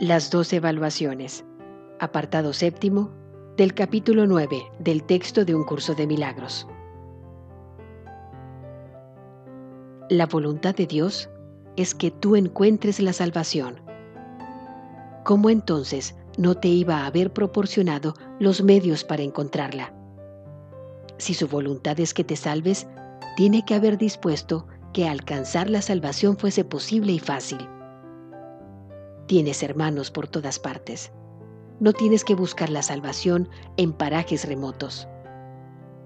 Las dos evaluaciones. Apartado séptimo del capítulo 9 del texto de un curso de milagros. La voluntad de Dios es que tú encuentres la salvación. ¿Cómo entonces no te iba a haber proporcionado los medios para encontrarla? Si su voluntad es que te salves, tiene que haber dispuesto que alcanzar la salvación fuese posible y fácil. Tienes hermanos por todas partes. No tienes que buscar la salvación en parajes remotos.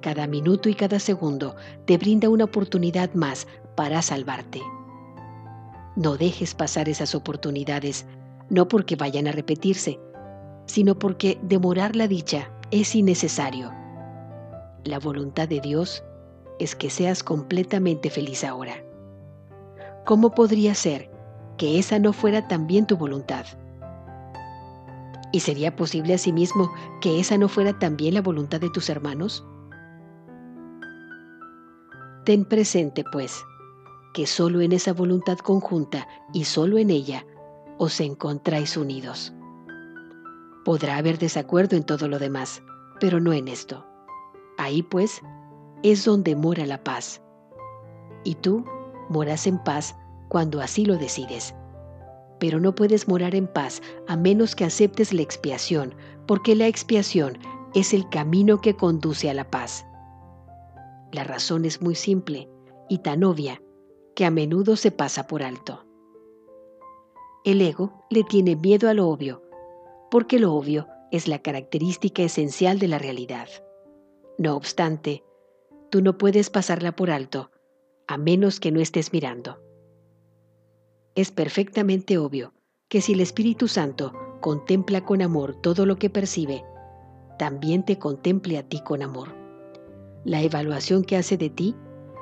Cada minuto y cada segundo te brinda una oportunidad más para salvarte. No dejes pasar esas oportunidades, no porque vayan a repetirse, sino porque demorar la dicha es innecesario. La voluntad de Dios es que seas completamente feliz ahora. ¿Cómo podría ser que esa no fuera también tu voluntad. ¿Y sería posible asimismo que esa no fuera también la voluntad de tus hermanos? Ten presente, pues, que solo en esa voluntad conjunta y solo en ella os encontráis unidos. Podrá haber desacuerdo en todo lo demás, pero no en esto. Ahí, pues, es donde mora la paz. Y tú moras en paz cuando así lo decides. Pero no puedes morar en paz a menos que aceptes la expiación, porque la expiación es el camino que conduce a la paz. La razón es muy simple y tan obvia que a menudo se pasa por alto. El ego le tiene miedo a lo obvio, porque lo obvio es la característica esencial de la realidad. No obstante, tú no puedes pasarla por alto, a menos que no estés mirando es perfectamente obvio que si el Espíritu Santo contempla con amor todo lo que percibe, también te contemple a ti con amor. La evaluación que hace de ti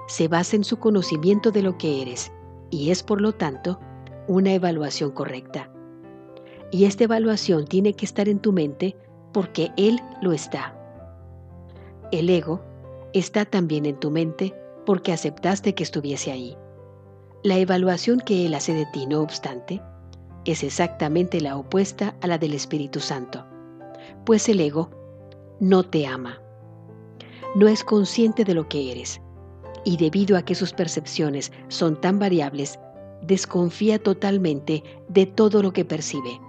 se basa en su conocimiento de lo que eres y es por lo tanto una evaluación correcta. Y esta evaluación tiene que estar en tu mente porque Él lo está. El ego está también en tu mente porque aceptaste que estuviese ahí. La evaluación que Él hace de ti, no obstante, es exactamente la opuesta a la del Espíritu Santo, pues el ego no te ama, no es consciente de lo que eres, y debido a que sus percepciones son tan variables, desconfía totalmente de todo lo que percibe.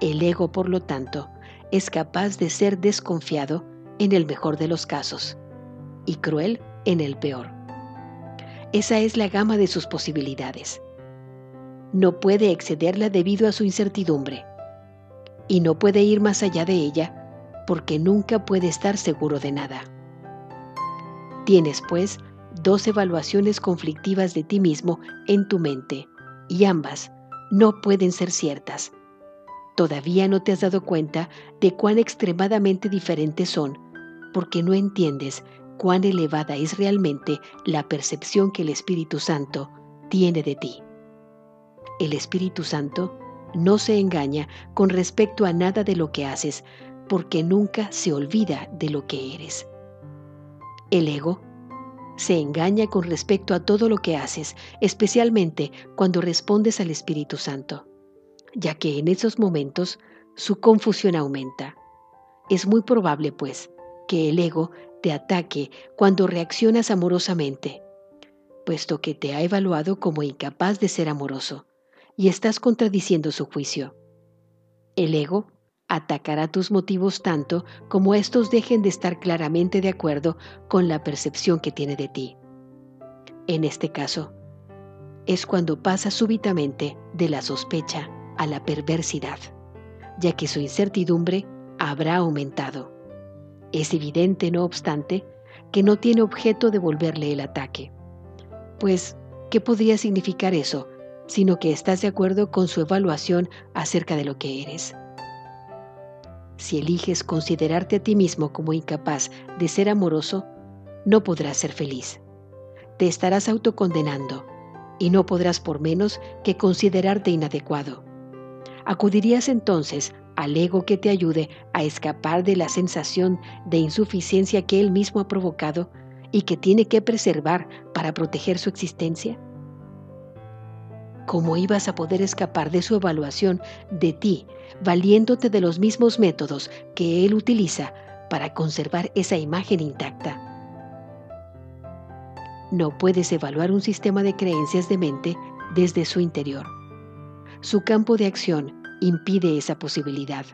El ego, por lo tanto, es capaz de ser desconfiado en el mejor de los casos y cruel en el peor. Esa es la gama de sus posibilidades. No puede excederla debido a su incertidumbre. Y no puede ir más allá de ella porque nunca puede estar seguro de nada. Tienes, pues, dos evaluaciones conflictivas de ti mismo en tu mente, y ambas no pueden ser ciertas. Todavía no te has dado cuenta de cuán extremadamente diferentes son, porque no entiendes cuán elevada es realmente la percepción que el Espíritu Santo tiene de ti. El Espíritu Santo no se engaña con respecto a nada de lo que haces, porque nunca se olvida de lo que eres. El ego se engaña con respecto a todo lo que haces, especialmente cuando respondes al Espíritu Santo, ya que en esos momentos su confusión aumenta. Es muy probable, pues, que el ego te ataque cuando reaccionas amorosamente, puesto que te ha evaluado como incapaz de ser amoroso y estás contradiciendo su juicio. El ego atacará tus motivos tanto como estos dejen de estar claramente de acuerdo con la percepción que tiene de ti. En este caso, es cuando pasa súbitamente de la sospecha a la perversidad, ya que su incertidumbre habrá aumentado. Es evidente, no obstante, que no tiene objeto devolverle el ataque. Pues, ¿qué podría significar eso, sino que estás de acuerdo con su evaluación acerca de lo que eres? Si eliges considerarte a ti mismo como incapaz de ser amoroso, no podrás ser feliz. Te estarás autocondenando y no podrás por menos que considerarte inadecuado. Acudirías entonces al ego que te ayude a escapar de la sensación de insuficiencia que él mismo ha provocado y que tiene que preservar para proteger su existencia? ¿cómo ibas a poder escapar de su evaluación de ti, valiéndote de los mismos métodos que él utiliza para conservar esa imagen intacta? No puedes evaluar un sistema de creencias de mente desde su interior. Su campo de acción impide esa posibilidad.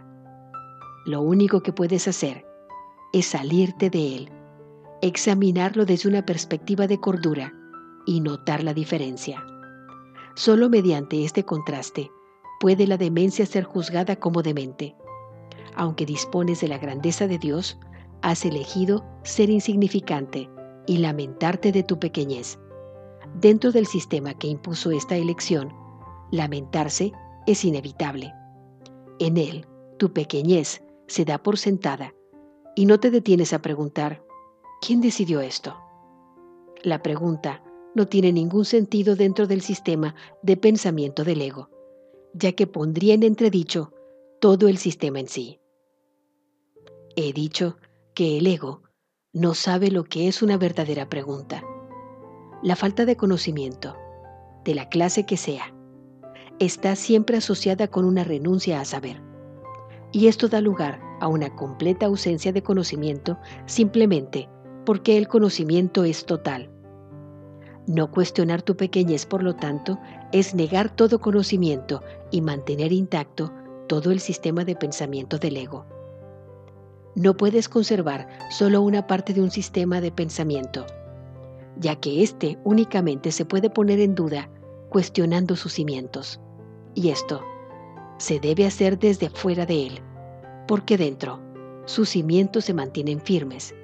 Lo único que puedes hacer es salirte de él, examinarlo desde una perspectiva de cordura y notar la diferencia. Solo mediante este contraste puede la demencia ser juzgada como demente. Aunque dispones de la grandeza de Dios, has elegido ser insignificante y lamentarte de tu pequeñez. Dentro del sistema que impuso esta elección, lamentarse es inevitable. En él, tu pequeñez se da por sentada y no te detienes a preguntar, ¿quién decidió esto? La pregunta no tiene ningún sentido dentro del sistema de pensamiento del ego, ya que pondría en entredicho todo el sistema en sí. He dicho que el ego no sabe lo que es una verdadera pregunta. La falta de conocimiento, de la clase que sea, está siempre asociada con una renuncia a saber. Y esto da lugar a una completa ausencia de conocimiento simplemente porque el conocimiento es total. No cuestionar tu pequeñez, por lo tanto, es negar todo conocimiento y mantener intacto todo el sistema de pensamiento del ego. No puedes conservar solo una parte de un sistema de pensamiento, ya que éste únicamente se puede poner en duda cuestionando sus cimientos. Y esto se debe hacer desde fuera de él, porque dentro sus cimientos se mantienen firmes.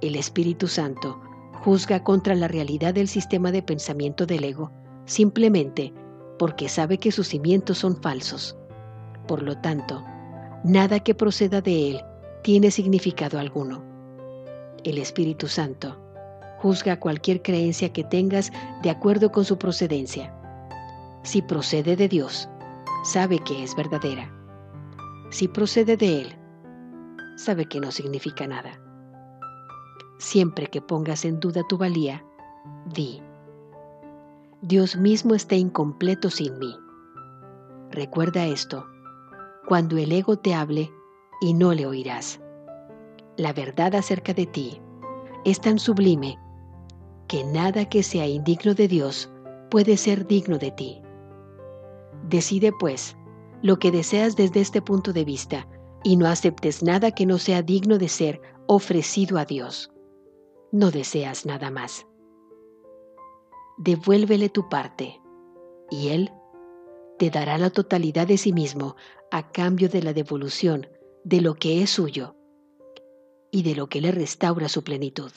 El Espíritu Santo juzga contra la realidad del sistema de pensamiento del ego simplemente porque sabe que sus cimientos son falsos. Por lo tanto, nada que proceda de él tiene significado alguno. El Espíritu Santo juzga cualquier creencia que tengas de acuerdo con su procedencia. Si procede de Dios, sabe que es verdadera. Si procede de Él, sabe que no significa nada. Siempre que pongas en duda tu valía, di, Dios mismo está incompleto sin mí. Recuerda esto, cuando el ego te hable y no le oirás. La verdad acerca de ti es tan sublime que nada que sea indigno de Dios puede ser digno de ti. Decide pues lo que deseas desde este punto de vista y no aceptes nada que no sea digno de ser ofrecido a Dios. No deseas nada más. Devuélvele tu parte y Él te dará la totalidad de sí mismo a cambio de la devolución de lo que es suyo y de lo que le restaura su plenitud.